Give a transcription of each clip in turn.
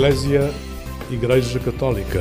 Eclésia Igreja Católica.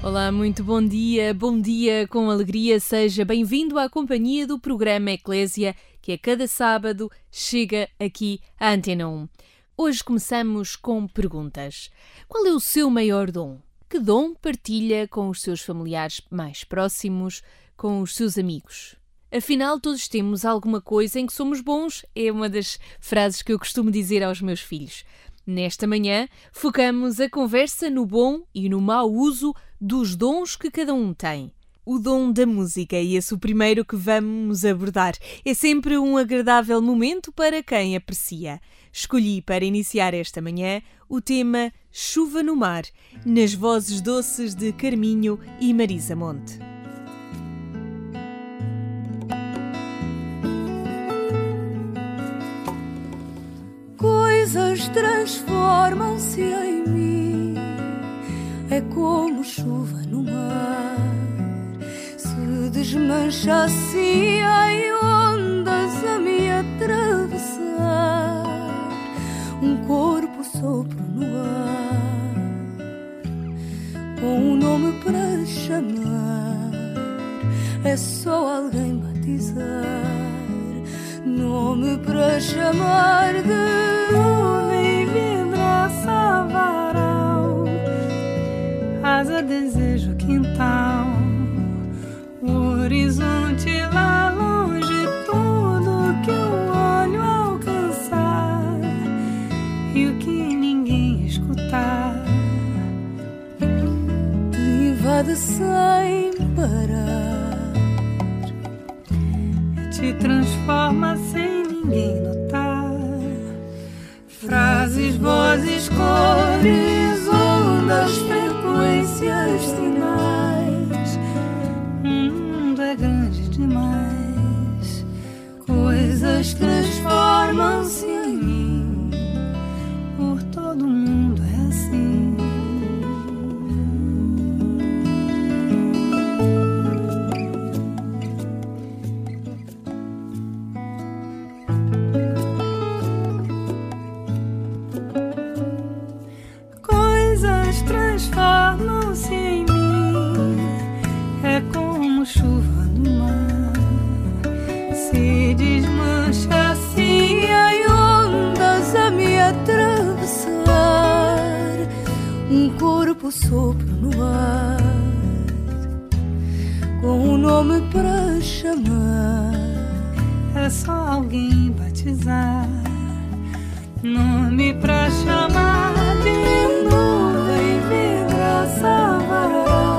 Olá, muito bom dia, bom dia com alegria, seja bem-vindo à companhia do programa Eclésia, que a cada sábado chega aqui à Antena 1. Hoje começamos com perguntas. Qual é o seu maior dom? Que dom partilha com os seus familiares mais próximos, com os seus amigos? Afinal, todos temos alguma coisa em que somos bons, é uma das frases que eu costumo dizer aos meus filhos. Nesta manhã, focamos a conversa no bom e no mau uso dos dons que cada um tem. O dom da música, e esse o primeiro que vamos abordar. É sempre um agradável momento para quem aprecia. Escolhi para iniciar esta manhã o tema Chuva no Mar, nas vozes doces de Carminho e Marisa Monte. Coisas transformam-se em mim, é como chuva no mar, se desmancha assim em ondas a me atravessar, um corpo sopro no ar, com um nome para chamar, é só alguém batizar nome para chamar de nuvem vidraça varal, asa desejo quintal, o horizonte lá longe, tudo que o olho alcançar e o que ninguém escutar. Te invade sem parar te transforma sem ninguém notar. Frases, vozes, cores, ondas, frequências, sinais. O mundo é grande demais. Coisas transformam-se corpo sopro no ar, com um nome para chamar. É só alguém batizar. Nome pra chamar de nuvem, vidraça, varal,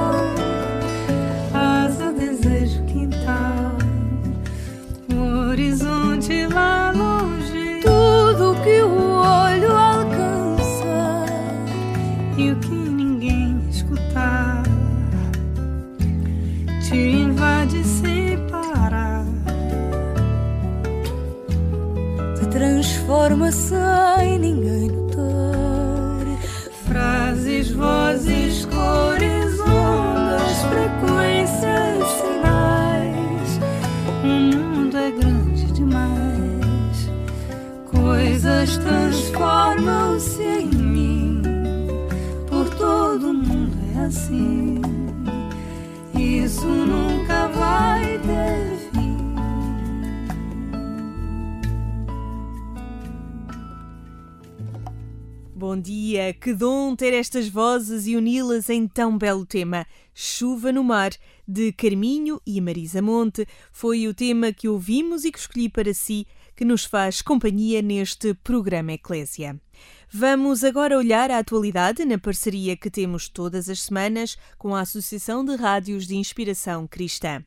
assim. Isso nunca vai ter fim. Bom dia, que dom ter estas vozes e uni-las em tão belo tema. Chuva no Mar, de Carminho e Marisa Monte, foi o tema que ouvimos e que escolhi para si, que nos faz companhia neste programa Eclésia. Vamos agora olhar a atualidade na parceria que temos todas as semanas com a Associação de Rádios de Inspiração Cristã.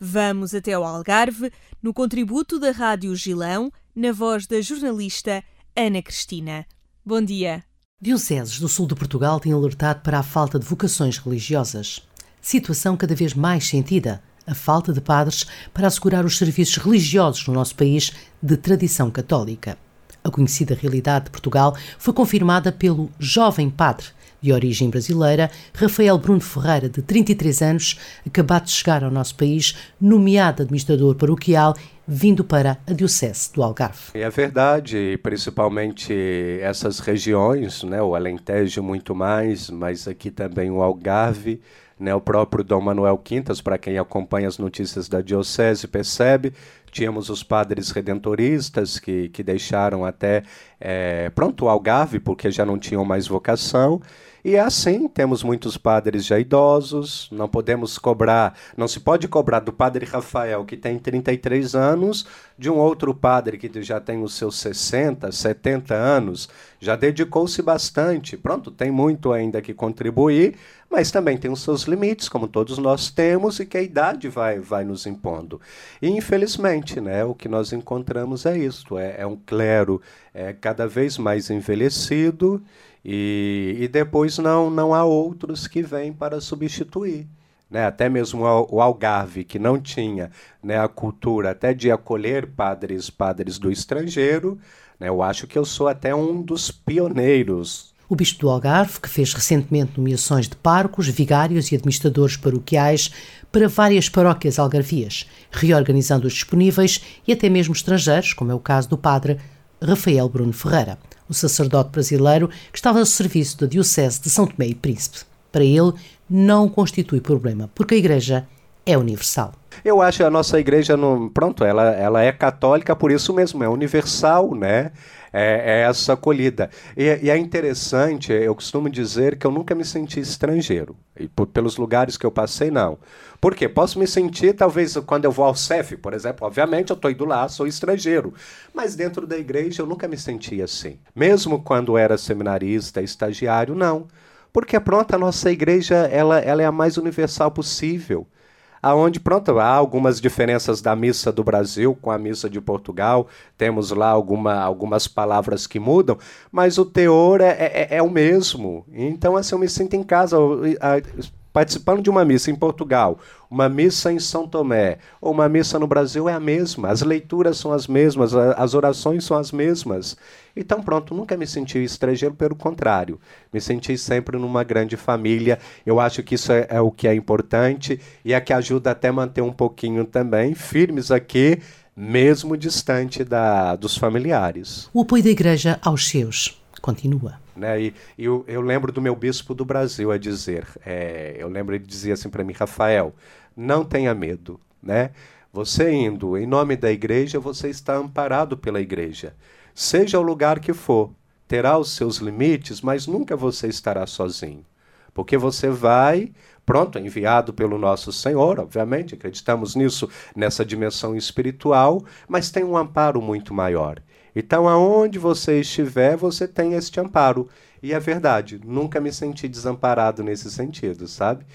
Vamos até ao Algarve, no contributo da Rádio Gilão, na voz da jornalista Ana Cristina. Bom dia. Dioceses do sul de Portugal têm alertado para a falta de vocações religiosas. Situação cada vez mais sentida, a falta de padres para assegurar os serviços religiosos no nosso país de tradição católica. A conhecida realidade de Portugal foi confirmada pelo jovem padre De origem brasileira, Rafael Bruno Ferreira, de 33 anos, acabado de chegar ao nosso país, nomeado administrador paroquial, vindo para a Diocese do Algarve. É verdade, principalmente essas regiões, né, o Alentejo muito mais, mas aqui também o Algarve, né, o próprio Dom Manuel Quintas, para quem acompanha as notícias da Diocese, percebe, tínhamos os padres redentoristas que, que deixaram até é, pronto o Algarve, porque já não tinham mais vocação, e é assim, temos muitos padres já idosos, não podemos cobrar, não se pode cobrar do padre Rafael, que tem 33 anos, de um outro padre que já tem os seus 60, 70 anos, já dedicou-se bastante. Pronto, tem muito ainda que contribuir, mas também tem os seus limites, como todos nós temos, e que a idade vai, vai nos impondo. E infelizmente, né, o que nós encontramos é isto: é, é um clero é, cada vez mais envelhecido e, e depois não, não há outros que vêm para substituir. Né, até mesmo o Algarve, que não tinha né, a cultura até de acolher padres padres do estrangeiro, né, eu acho que eu sou até um dos pioneiros. O Bispo do Algarve, que fez recentemente nomeações de parcos, vigários e administradores paroquiais para várias paróquias algarvias, reorganizando os disponíveis e até mesmo estrangeiros, como é o caso do padre Rafael Bruno Ferreira o sacerdote brasileiro que estava ao serviço da Diocese de São Tomé e Príncipe. Para ele, não constitui problema, porque a Igreja é universal. Eu acho a nossa igreja, pronto, ela, ela é católica por isso mesmo, é universal, né? É, é essa acolhida. E, e, é interessante, eu costumo dizer que eu nunca me senti estrangeiro. E por, pelos lugares que eu passei, não. Por quê? Posso me sentir, talvez, quando eu vou ao CEF, por exemplo, obviamente eu estou indo lá, sou estrangeiro. Mas dentro da igreja eu nunca me senti assim. Mesmo quando era seminarista, estagiário, não. Porque, pronto, a nossa igreja ela, ela é a mais universal possível aonde pronto há algumas diferenças da missa do Brasil com a missa de Portugal, temos lá alguma, algumas palavras que mudam, mas o teor é, é, é o mesmo. Então assim eu me sinto em casa participando de uma missa em Portugal, uma missa em São Tomé ou uma missa no Brasil é a mesma, as leituras são as mesmas, as orações são as mesmas. Então, pronto, nunca me senti estrangeiro, pelo contrário, me senti sempre numa grande família. Eu acho que isso é, é o que é importante e é que ajuda até manter um pouquinho também firmes aqui mesmo distante da, dos familiares. O apoio da Igreja aos seus continua. Né? E, eu, eu, lembro do meu bispo do Brasil a dizer, é, eu lembro ele dizia assim para mim, Rafael, não tenha medo, né? Você indo em nome da igreja, você está amparado pela igreja. Seja o lugar que for, terá os seus limites, mas nunca você estará sozinho. Porque você vai, pronto, enviado pelo nosso Senhor, obviamente, acreditamos nisso, nessa dimensão espiritual, mas tem um amparo muito maior. Então, aonde você estiver, você tem este amparo. E é verdade, nunca me senti desamparado nesse sentido, sabe?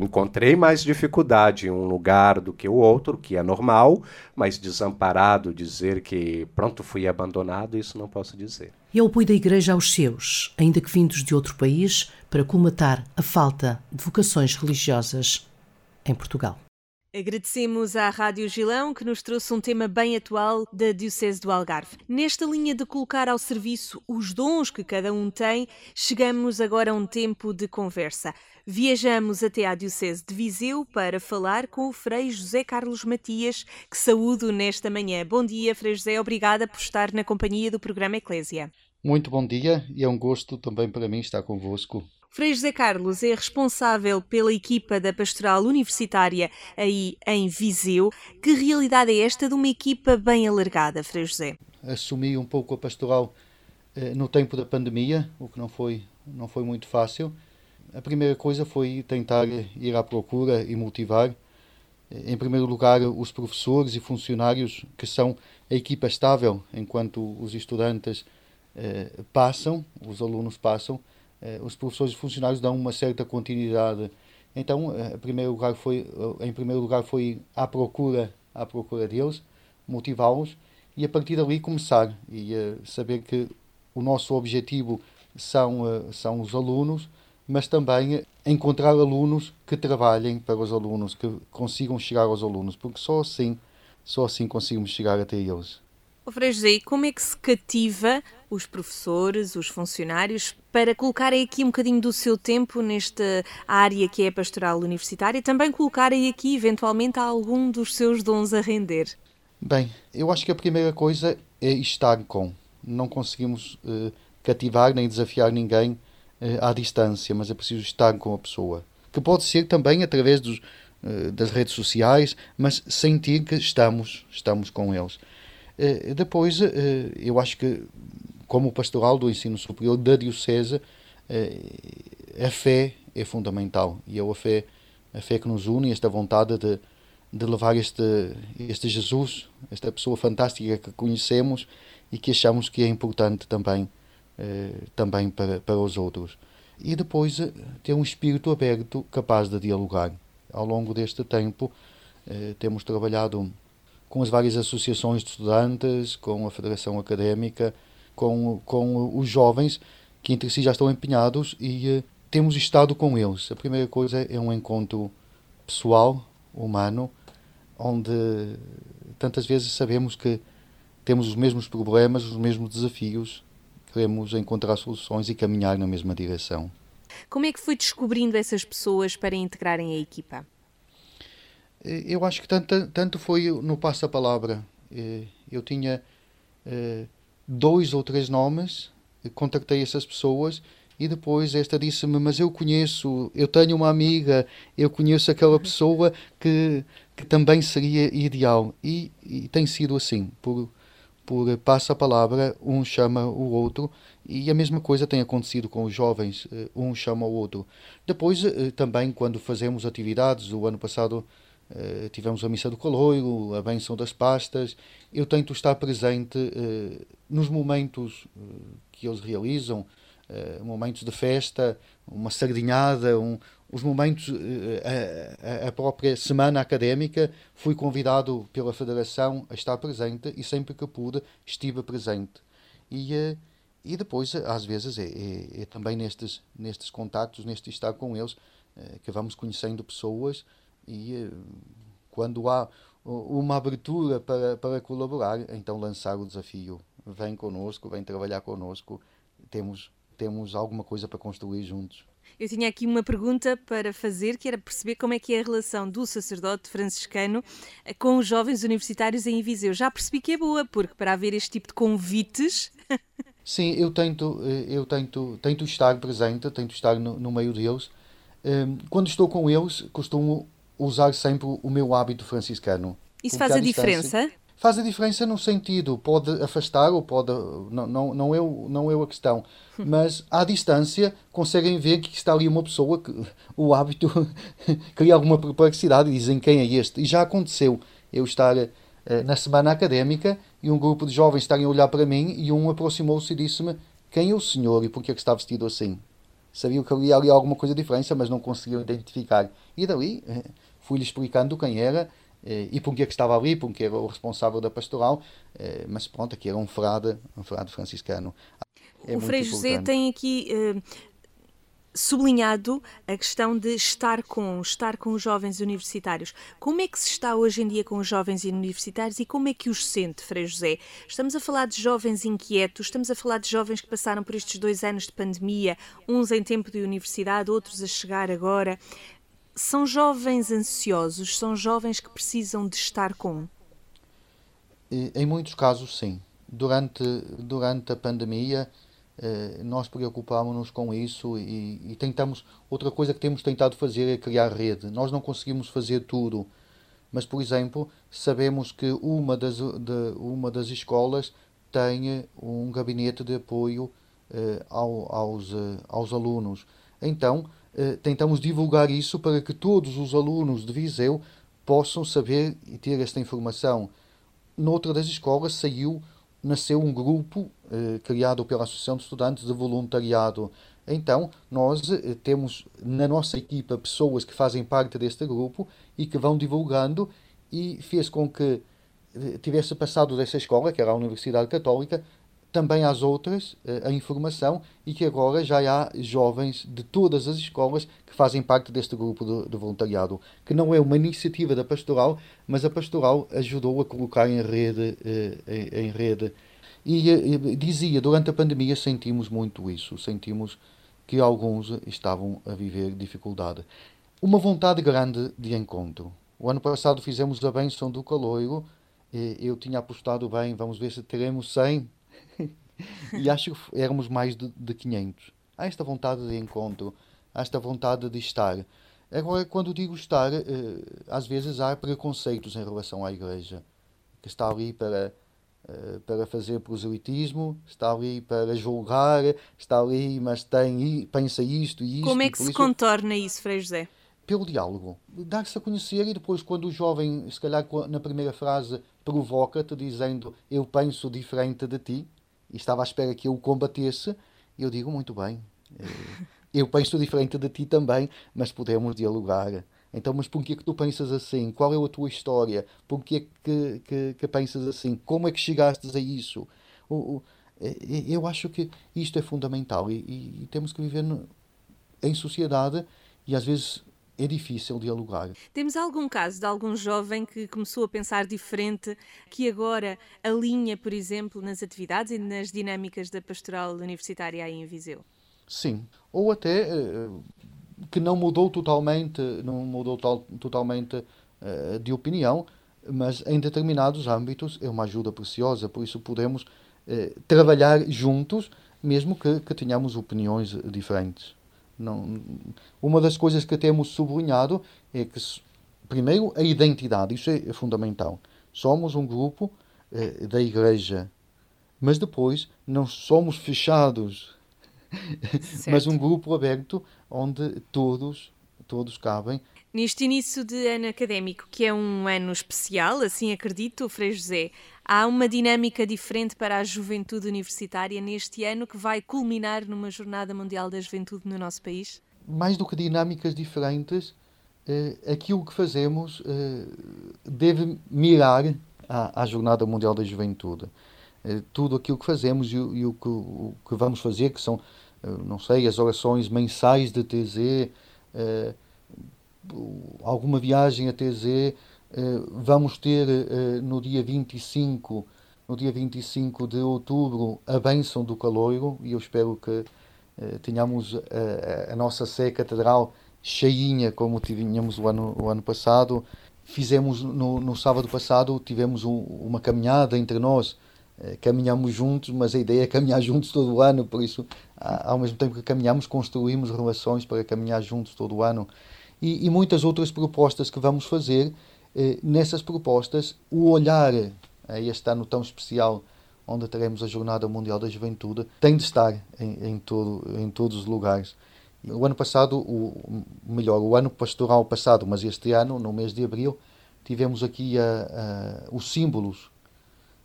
Encontrei mais dificuldade em um lugar do que o outro, que é normal, mas desamparado, dizer que pronto, fui abandonado, isso não posso dizer. E o apoio da Igreja aos seus, ainda que vindos de outro país, para colmatar a falta de vocações religiosas em Portugal. Agradecemos à Rádio Gilão que nos trouxe um tema bem atual da Diocese do Algarve. Nesta linha de colocar ao serviço os dons que cada um tem, chegamos agora a um tempo de conversa. Viajamos até à Diocese de Viseu para falar com o Frei José Carlos Matias, que saúdo nesta manhã. Bom dia, Frei José, obrigada por estar na companhia do programa Eclésia. Muito bom dia e é um gosto também para mim estar convosco Frei José Carlos é responsável pela equipa da Pastoral Universitária aí em Viseu. Que realidade é esta de uma equipa bem alargada, Frei José? Assumi um pouco a pastoral eh, no tempo da pandemia, o que não foi, não foi muito fácil. A primeira coisa foi tentar ir à procura e motivar, eh, em primeiro lugar, os professores e funcionários que são a equipa estável enquanto os estudantes eh, passam, os alunos passam, os professores e funcionários dão uma certa continuidade. Então, eh, em primeiro lugar foi, eh, em primeiro lugar foi à procura, à procura deles, motivá-los e a partir dali começar e saber que o nosso objetivo são, são os alunos, mas também encontrar alunos que trabalhem para os alunos, que consigam chegar aos alunos, porque só assim, só assim conseguimos chegar até eles. Oh, Frei José, como é que se cativa os professores, os funcionários, para colocarem aqui um bocadinho do seu tempo nesta área que é pastoral universitária e também colocarem aqui, eventualmente, algum dos seus dons a render? Bem, eu acho que a primeira coisa é estar com. Não conseguimos uh, cativar nem desafiar ninguém uh, à distância, mas é preciso estar com a pessoa. Que pode ser também através dos, uh, das redes sociais, mas sentir que estamos, estamos com eles. depois, eu acho que, como pastoral do ensino superior da Diocese, a fé é fundamental. E é a fé, a fé que nos une, esta vontade de de levar este, este Jesus, esta pessoa fantástica que conhecemos e que achamos que é importante também, eh, também para, para os outros. E depois eh, ter um espírito aberto capaz de dialogar. Ao longo deste tempo, eh, temos trabalhado com as várias associações de estudantes, com a Federação Académica, com, com os jovens que entre si já estão empenhados e eh, temos estado com eles. A primeira coisa é um encontro pessoal, humano, onde tantas vezes sabemos que temos os mesmos problemas, os mesmos desafios, queremos encontrar soluções e caminhar na mesma direção. Como é que foi descobrindo essas pessoas para integrarem a equipa? Eh, eu acho que tanto, tanto foi no passo-a-palavra. Eh, eu tinha dois ou três nomes, contactei essas pessoas e depois esta disse-me: Mas eu conheço, eu tenho uma amiga, eu conheço aquela pessoa que, que também seria ideal. E, e tem sido assim, por, por passa a palavra, um chama o outro, e a mesma coisa tem acontecido com os jovens, eh, um chama o outro. Depois, eh, também, quando fazemos atividades, o ano passado eh, tivemos a missa do caloiro, a benção das pastas, eu tento estar presente nos momentos que eles realizam, uh, momentos de festa, uma sardinhada, um, os momentos, uh, a, a, própria semana académica, fui convidado pela Federação a estar presente e sempre que pude estive presente. E, uh, e depois, às vezes, é, é, é, também nestes, nestes contactos, neste estar com eles, que vamos conhecendo pessoas e quando há uma abertura para, para colaborar, então lançar o desafio. Vem connosco, vem trabalhar connosco. Temos temos alguma coisa para construir juntos. Eu tinha aqui uma pergunta para fazer, que era perceber como é que é a relação do sacerdote franciscano eh, com os jovens universitários em Viseu. Já percebi que é boa, porque para haver este tipo de convites... Sim, eu tento, eh, eu tento, tento estar presente, tento estar no, no meio deles. Quando estou com eles, costumo usar sempre o meu hábito franciscano. Isso faz a diferença? faz a diferença no sentido, pode afastar ou pode. Não, não, não, é, o, não é a questão. Mas à distância conseguem ver que está ali uma pessoa que o hábito cria alguma perplexidade e dizem quem é este. E já aconteceu eu estar eh, na semana académica e um grupo de jovens estarem a olhar para mim e um aproximou-se e disse-me quem é o senhor e por é que está vestido assim. Sabiam que havia ali alguma coisa de diferença, mas não conseguiam identificar. E dali eh, fui-lhe explicando quem era eh, e porque é que estava ali, porque era o responsável da pastoral, eh, mas pronto, aqui era um frade, um frade franciscano. É o Frei José tem aqui uh, sublinhado a questão de estar com, estar com os jovens universitários. Como é que se está hoje em dia com os jovens universitários e como é que os sente, Frei José? Estamos a falar de jovens inquietos, estamos a falar de jovens que passaram por estes dois anos de pandemia, uns em tempo de universidade, outros a chegar agora. São jovens ansiosos, são jovens que precisam de estar com? Em muitos casos, sim. Durante, durante a pandemia, eh, nós preocupámos-nos com isso e, e, tentamos. Outra coisa que temos tentado fazer é criar rede. Nós não conseguimos fazer tudo, mas, por exemplo, sabemos que uma das, de, uma das escolas tem um gabinete de apoio eh, ao, aos, eh, aos alunos. Então, tentamos divulgar isso para que todos os alunos de Viseu possam saber e ter esta informação. Noutra das escolas saiu, nasceu um grupo eh, criado pela Associação de Estudantes de Voluntariado. Então, nós eh, temos na nossa equipa pessoas que fazem parte deste grupo e que vão divulgando e fez com que tivesse passado dessa escola, que era a Universidade Católica, também às outras uh, a informação e que agora já há jovens de todas as escolas que fazem parte deste grupo de, de, voluntariado, que não é uma iniciativa da pastoral, mas a pastoral ajudou a colocar em rede, uh, em, rede. E uh, dizia, durante a pandemia sentimos muito isso, sentimos que alguns estavam a viver dificuldade. Uma vontade grande de encontro. O ano passado fizemos a bênção do caloiro, eu tinha apostado bem, vamos ver se teremos 100 e acho que éramos mais de, de 500. Há esta vontade de encontro, há esta vontade de estar. Agora, quando digo estar, eh, às vezes há preconceitos em relação à Igreja, que está ali para, eh, para fazer proselitismo, está ali para julgar, está ali, mas tem, pensa isto e isto. Como é que se isso... contorna isso, Frei José? Pelo diálogo. Dar-se a conhecer e depois, quando o jovem, se calhar na primeira frase, provoca-te dizendo eu penso diferente de ti, e estava à espera que eu o combatesse, eu digo muito bem. Eh, eu penso diferente de ti também, mas podemos dialogar. Então, mas por que tu pensas assim? Qual é a tua história? Por que que, que, pensas assim? Como é que chegaste a isso? O, o, eh, eu acho que isto é fundamental e, e, e temos que viver no, em sociedade e às vezes é difícil dialogar. Temos algum caso de algum jovem que começou a pensar diferente, que agora alinha, por exemplo, nas atividades e nas dinâmicas da pastoral universitária aí em Viseu? Sim, ou até uh, que não mudou totalmente, não mudou tal, totalmente uh, de opinião, mas em determinados âmbitos é uma ajuda preciosa, por isso podemos trabalhar juntos, mesmo que, que tenhamos opiniões diferentes. Não, uma das coisas que temos sublinhado é que, primeiro, a identidade, isso é, fundamental. Somos um grupo eh, da Igreja, mas depois não somos fechados, mas um grupo aberto onde todos, todos cabem. Neste início de ano académico, que é um ano especial, assim acredito, Frei José, há uma dinâmica diferente para a juventude universitária neste ano que vai culminar numa Jornada Mundial da Juventude no nosso país? Mais do que dinâmicas diferentes, eh, aquilo que fazemos eh, deve mirar à, Jornada Mundial da Juventude. Eh, tudo aquilo que fazemos e, o, que, vamos fazer, que são, não sei, as orações mensais de TZ, alguma viagem a TZ, eh, vamos ter eh, no dia 25, no dia 25 de outubro, a bênção do caloiro, e eu espero que eh, tenhamos a, a nossa Sé Catedral cheinha, como tínhamos o ano, o ano passado. Fizemos no, no sábado passado, tivemos um, uma caminhada entre nós, caminhamos juntos, mas a ideia é caminhar juntos todo o ano, por isso, ao mesmo tempo que caminhamos, construímos relações para caminhar juntos todo o ano. E, e muitas outras propostas que vamos fazer eh, nessas propostas, o olhar a este ano tão especial, onde teremos a Jornada Mundial da Juventude, tem de estar em, em, todo, em todos os lugares. O ano passado, o, melhor, o ano pastoral passado, mas este ano, no mês de abril, tivemos aqui a, a, os símbolos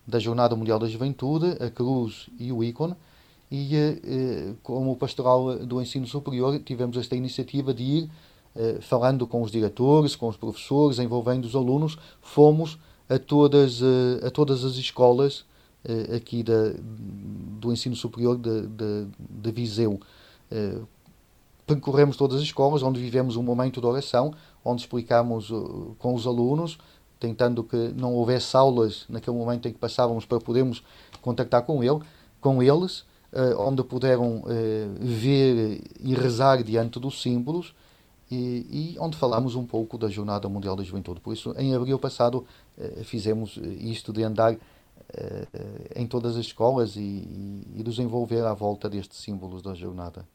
da Jornada Mundial da Juventude, a cruz e o ícone, e eh, como pastoral do ensino superior, tivemos esta iniciativa de ir eh, falando com os diretores, com os professores, envolvendo os alunos, fomos a todas, eh, a todas as escolas eh, aqui da, do ensino superior de, de, de Viseu. Percorremos todas as escolas, onde vivemos um momento de oração, onde explicamos com os alunos, tentando que não houvesse aulas naquele momento em que passávamos para podermos contactar com ele, com eles, onde puderam ver e rezar diante dos símbolos, e, e, onde falámos um pouco da Jornada Mundial da Juventude. Por isso, em abril passado, eh, fizemos eh, isto de andar eh, em todas as escolas e, e, e nos envolver à volta destes símbolos da jornada.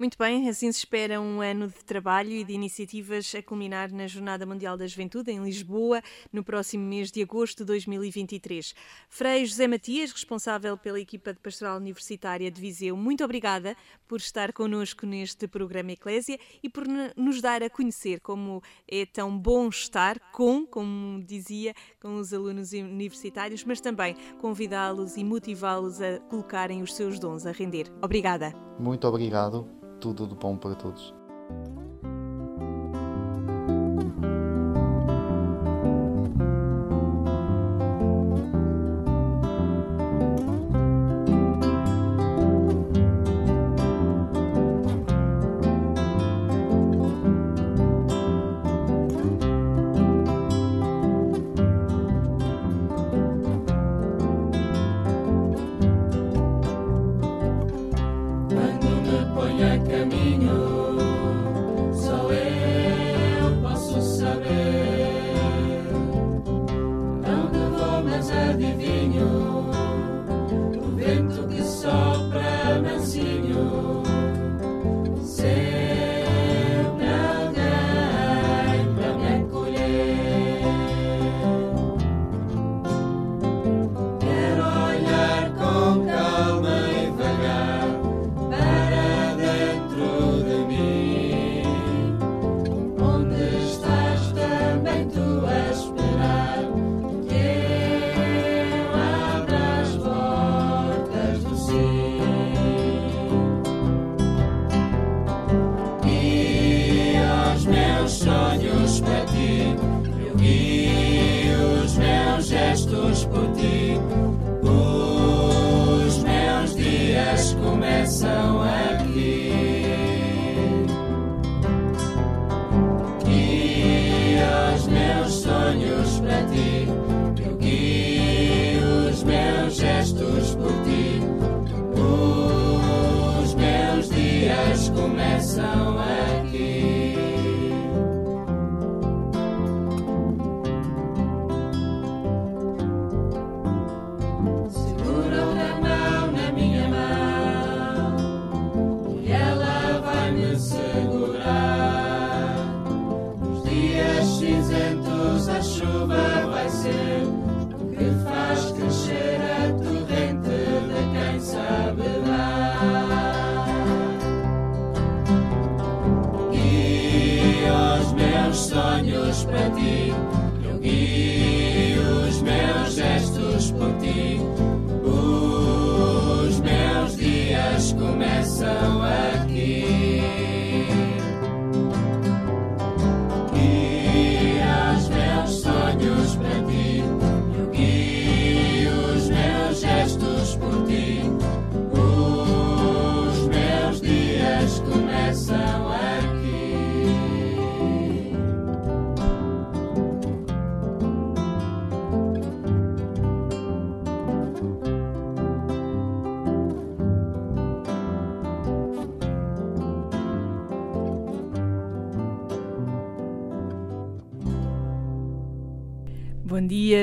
Muito bem, assim se espera um ano de trabalho e de iniciativas a culminar na Jornada Mundial da Juventude em Lisboa no próximo mês de agosto de 2023. Frei José Matias, responsável pela equipa de Pastoral Universitária de Viseu, muito obrigada por estar connosco neste programa Eclésia e por nos dar a conhecer como é tão bom estar com, como dizia, com os alunos universitários, mas também convidá-los e motivá-los a colocarem os seus dons a render. Obrigada. Muito obrigado tudo de bom para todos.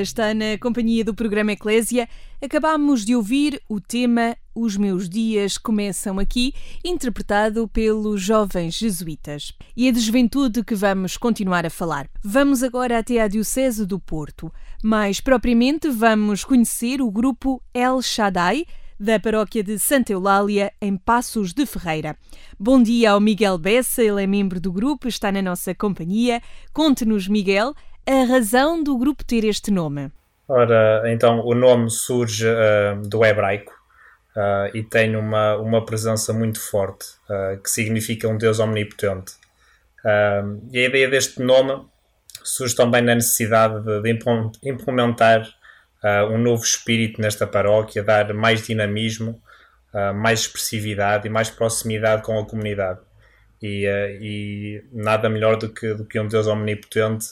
Está na companhia do programa Eclésia. Acabámos de ouvir o tema Os Meus Dias Começam Aqui, interpretado pelos jovens jesuítas. E é de juventude que vamos continuar a falar. Vamos agora até a Diocese do Porto. Mais propriamente, vamos conhecer o grupo El Shaddai, da paróquia de Santa Eulália, em Passos de Ferreira. Bom dia ao Miguel Bessa, ele é membro do grupo, está na nossa companhia. Conte-nos, Miguel, a razão do grupo ter este nome? Ora, então o nome surge uh, do hebraico uh, e tem uma, uma presença muito forte, uh, que significa um Deus omnipotente. e a ideia deste nome surge também na necessidade de, de implementar um novo espírito nesta paróquia, dar mais dinamismo, mais expressividade e mais proximidade com a comunidade. E, e nada melhor do que, do que um Deus omnipotente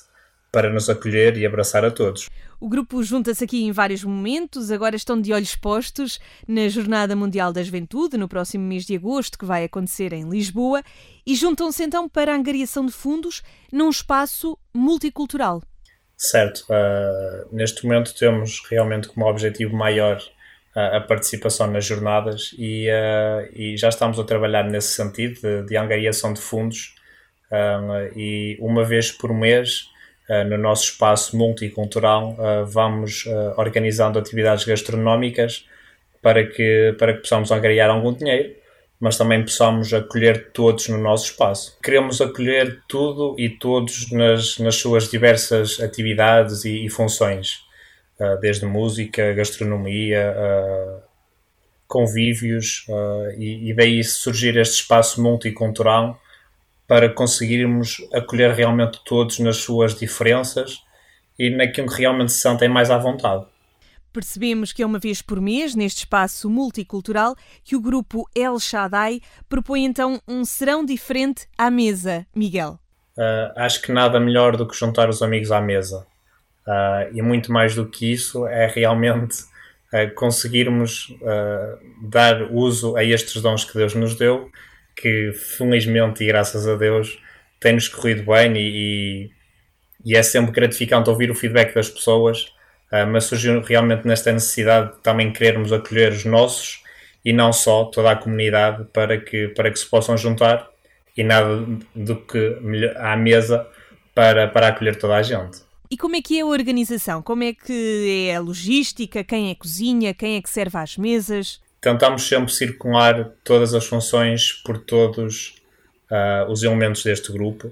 para nos acolher e abraçar a todos. O grupo junta-se aqui em vários momentos, agora estão de olhos postos na Jornada Mundial da Juventude, no próximo mês de agosto, que vai acontecer em Lisboa, e juntam-se então para a angariação de fundos num espaço multicultural. Certo. Uh, neste momento temos realmente como objetivo maior uh, a participação nas jornadas e, uh, e, já estamos a trabalhar nesse sentido de, de angariação de fundos e uma vez por mês no nosso espaço multicultural, uh, vamos uh, organizando atividades gastronómicas para que, para que possamos angariar algum dinheiro, mas também possamos acolher todos no nosso espaço. Queremos acolher tudo e todos nas, nas suas diversas atividades e, e funções, desde música, gastronomia, convívios, e, e daí surgir este espaço multicultural para conseguirmos acolher realmente todos nas suas diferenças e naquilo que realmente se sentem mais à vontade. Percebemos que é uma vez por mês, neste espaço multicultural, que o grupo El Shaddai propõe então um serão diferente à mesa. Miguel? Uh, acho que nada melhor do que juntar os amigos à mesa. Uh, e muito mais do que isso, é realmente uh, conseguirmos dar uso a estes dons que Deus nos deu, que felizmente e graças a Deus tem-nos corrido bem e, e, é sempre gratificante ouvir o feedback das pessoas, uh, mas surgiu realmente nesta necessidade de também querermos acolher os nossos e não só toda a comunidade para que, para que se possam juntar e nada do que à mesa para, para acolher toda a gente. E como é que é a organização? Como é que é a logística? Quem é que cozinha? Quem é que serve às mesas? Tentamos sempre circular todas as funções por todos uh, os elementos deste grupo,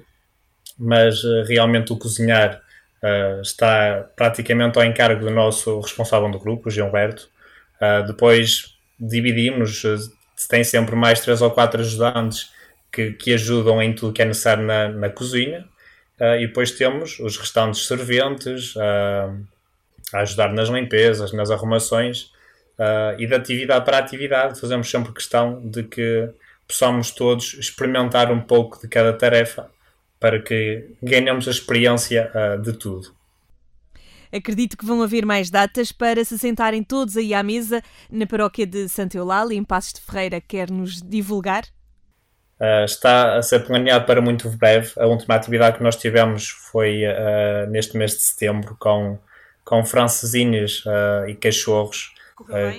mas uh, realmente o cozinhar uh, está praticamente ao encargo do nosso responsável do grupo, o Gilberto. depois dividimos, tem sempre mais três ou quatro ajudantes que, que ajudam em tudo que é necessário na, na cozinha. E depois temos os restantes serventes a ajudar nas limpezas, nas arrumações uh, e de atividade para atividade. Fazemos sempre questão de que possamos todos experimentar um pouco de cada tarefa para que ganhemos a experiência de tudo. Acredito que vão haver mais datas para se sentarem todos aí à mesa na paróquia de Santa Eulália, em Passos de Ferreira. Quer nos divulgar? Uh, está a ser planeado para muito breve. A última atividade que nós tivemos foi uh, neste mês de setembro com, com francesinhas uh, e cachorros,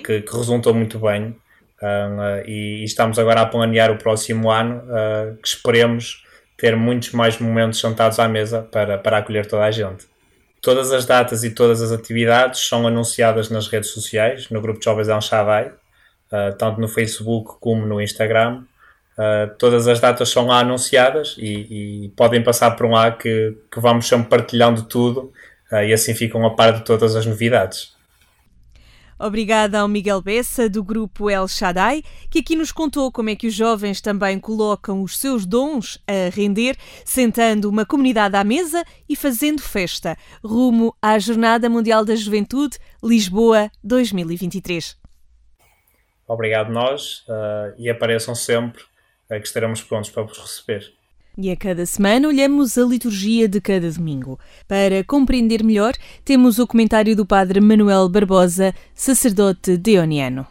que, que, resultou muito bem. E, e, estamos agora a planear o próximo ano, que esperemos ter muitos mais momentos sentados à mesa para, para acolher toda a gente. Todas as datas e todas as atividades são anunciadas nas redes sociais, no grupo de Jovens El Shaddai, tanto no Facebook como no Instagram. Uh, todas as datas são lá anunciadas e, e, podem passar por lá que, que vamos sempre partilhando tudo uh, e assim ficam a par de todas as novidades. Obrigada ao Miguel Bessa, do grupo El Shaddai, que aqui nos contou como é que os jovens também colocam os seus dons a render, sentando uma comunidade à mesa e fazendo festa, rumo à Jornada Mundial da Juventude Lisboa 2023. Obrigado nós uh, e apareçam sempre é que estaremos prontos para vos receber. E a cada semana olhamos a liturgia de cada domingo. Para compreender melhor, temos o comentário do Padre Manuel Barbosa, sacerdote deoniano.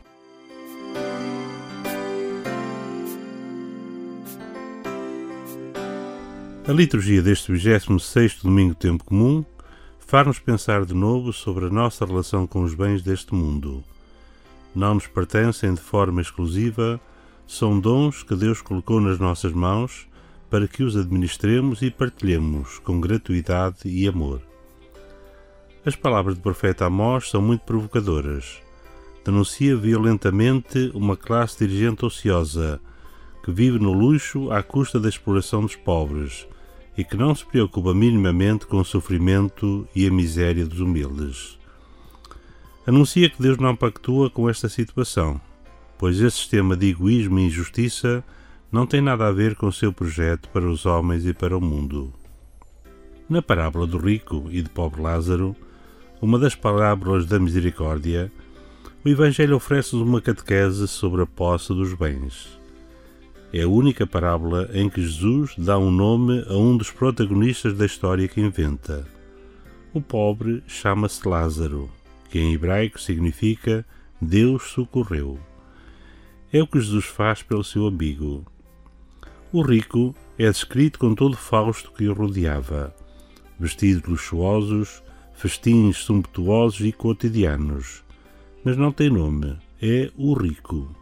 A liturgia deste 26º domingo do tempo comum faz-nos pensar de novo sobre a nossa relação com os bens deste mundo. Não nos pertencem de forma exclusiva são dons que Deus colocou nas nossas mãos para que os administremos e partilhemos com gratuidade e amor. As palavras do profeta Amós são muito provocadoras. Denuncia violentamente uma classe dirigente ociosa que vive no luxo à custa da exploração dos pobres e que não se preocupa minimamente com o sofrimento e a miséria dos humildes. Anuncia que Deus não pactua com esta situação pois esse sistema de egoísmo e injustiça não tem nada a ver com o seu projeto para os homens e para o mundo. Na parábola do rico e do pobre Lázaro, uma das parábolas da misericórdia, o Evangelho oferece-nos uma catequese sobre a posse dos bens. É a única parábola em que Jesus dá um nome a um dos protagonistas da história que inventa. O pobre chama-se Lázaro, que em hebraico significa Deus socorreu. É o que Jesus faz pelo seu amigo. O rico é descrito com todo o fausto que o rodeava, vestidos luxuosos, festins sumptuosos e cotidianos. Mas não tem nome, é o rico.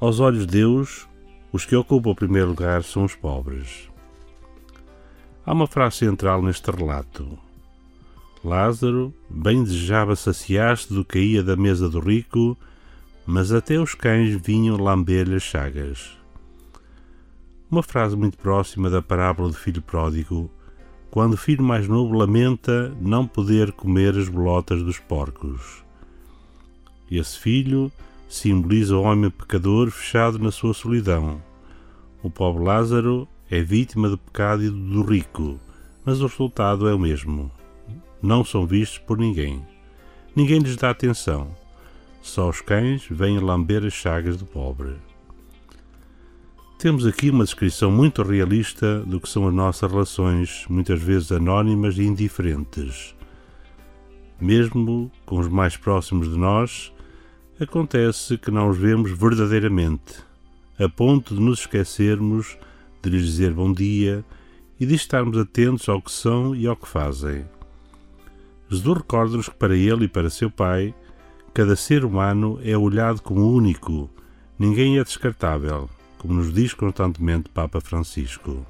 Aos olhos de Deus, os que ocupam o primeiro lugar são os pobres. Há uma frase central neste relato. Lázaro bem desejava saciar-se do que ia da mesa do rico mas até os cães vinham lamber-lhe as chagas. Uma frase muito próxima da parábola do filho pródigo, quando o filho mais novo lamenta não poder comer as bolotas dos porcos. Esse filho simboliza o homem pecador fechado na sua solidão. O pobre Lázaro é vítima do pecado e do rico, mas o resultado é o mesmo. Não são vistos por ninguém. Ninguém lhes dá atenção só os cães vêm lamber as chagas do pobre. Temos aqui uma descrição muito realista do que são as nossas relações, muitas vezes anónimas e indiferentes. Mesmo com os mais próximos de nós, acontece que não os vemos verdadeiramente, a ponto de nos esquecermos de lhes dizer bom dia e de estarmos atentos ao que são e ao que fazem. Jesus recorda-nos que para ele e para seu Pai, cada ser humano é olhado como único, ninguém é descartável, como nos diz constantemente Papa Francisco.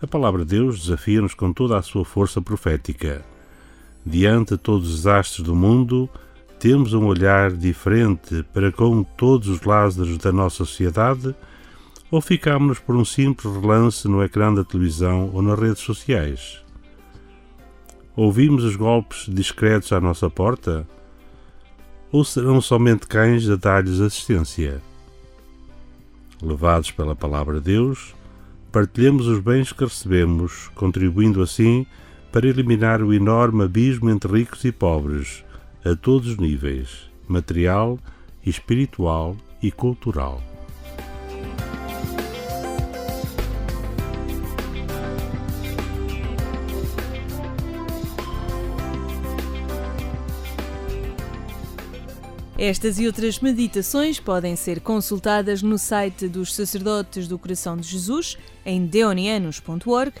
A palavra de Deus desafia-nos com toda a sua força profética. Diante de todos os astros do mundo, temos um olhar diferente para com todos os Lázaros da nossa sociedade ou ficamos por um simples relance no ecrã da televisão ou nas redes sociais? Ouvimos os golpes discretos à nossa porta? Ou serão somente cães a dar-lhes assistência? Levados pela palavra de Deus, partilhemos os bens que recebemos, contribuindo assim para eliminar o enorme abismo entre ricos e pobres, a todos os níveis material, espiritual e cultural. Estas e outras meditações podem ser consultadas no site dos Sacerdotes do Coração de Jesus, em deonianos.org,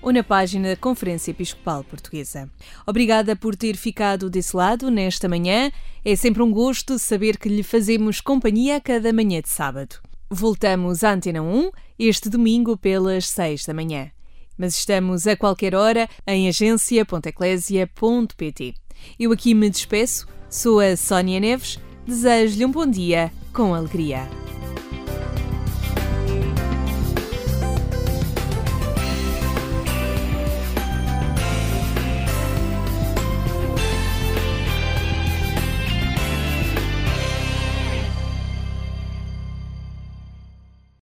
ou na página da Conferência Episcopal Portuguesa. Obrigada por ter ficado desse lado nesta manhã. É sempre um gosto saber que lhe fazemos companhia a cada manhã de sábado. Voltamos à Antena 1 este domingo pelas 6 da manhã. Mas estamos a qualquer hora em agência.eclésia.pt. Eu aqui me despeço Sou a Sónia Neves, desejo-lhe um bom dia com alegria.